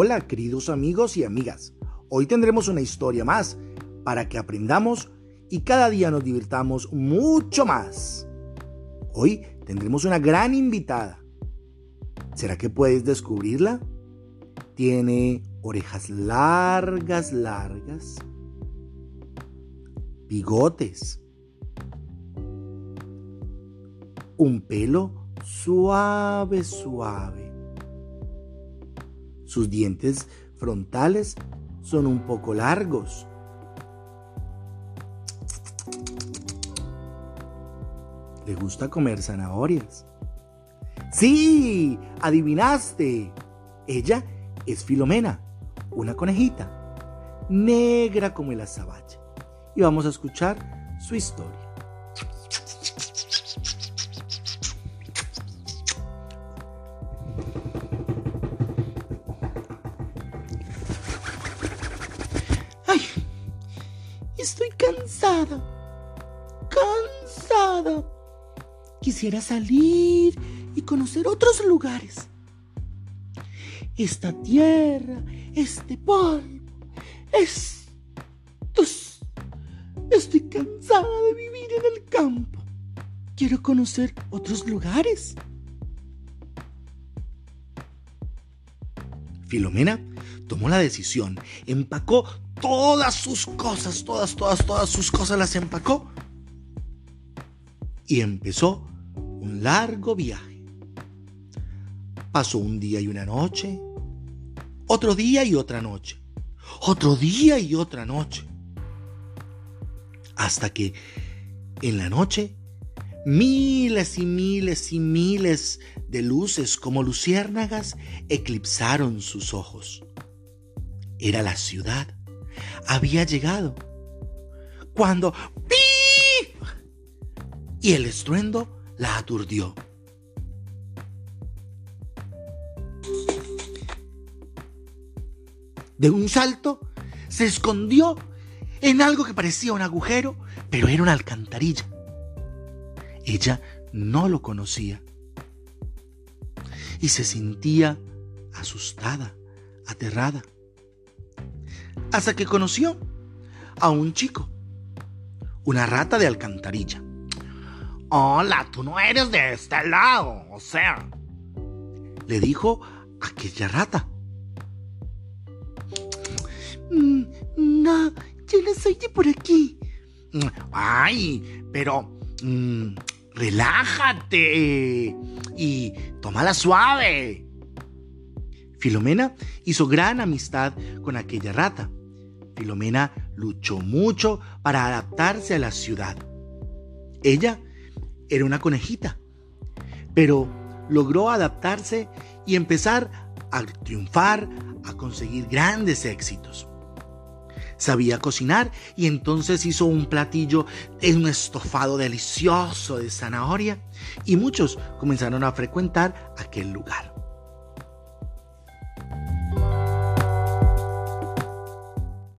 Hola queridos amigos y amigas, hoy tendremos una historia más para que aprendamos y cada día nos divirtamos mucho más. Hoy tendremos una gran invitada. ¿Será que puedes descubrirla? Tiene orejas largas, largas, bigotes, un pelo suave, suave. Sus dientes frontales son un poco largos. Le gusta comer zanahorias. Sí, adivinaste. Ella es Filomena, una conejita, negra como el azabache. Y vamos a escuchar su historia. Estoy cansada. Cansada. Quisiera salir y conocer otros lugares. Esta tierra, este polvo, estos. Estoy cansada de vivir en el campo. Quiero conocer otros lugares. Filomena tomó la decisión, empacó todas sus cosas, todas, todas, todas sus cosas las empacó y empezó un largo viaje. Pasó un día y una noche, otro día y otra noche, otro día y otra noche, hasta que en la noche miles y miles y miles de luces como luciérnagas eclipsaron sus ojos. Era la ciudad. Había llegado. Cuando ¡Pip! y el estruendo la aturdió. De un salto se escondió en algo que parecía un agujero, pero era una alcantarilla. Ella no lo conocía y se sentía asustada, aterrada. Hasta que conoció a un chico, una rata de alcantarilla. Hola, tú no eres de este lado, o sea, le dijo aquella rata. Mm, no, yo no soy de por aquí. Ay, pero mm, relájate y tómala suave. Filomena hizo gran amistad con aquella rata. Filomena luchó mucho para adaptarse a la ciudad. Ella era una conejita, pero logró adaptarse y empezar a triunfar, a conseguir grandes éxitos. Sabía cocinar y entonces hizo un platillo un estofado delicioso de zanahoria y muchos comenzaron a frecuentar aquel lugar.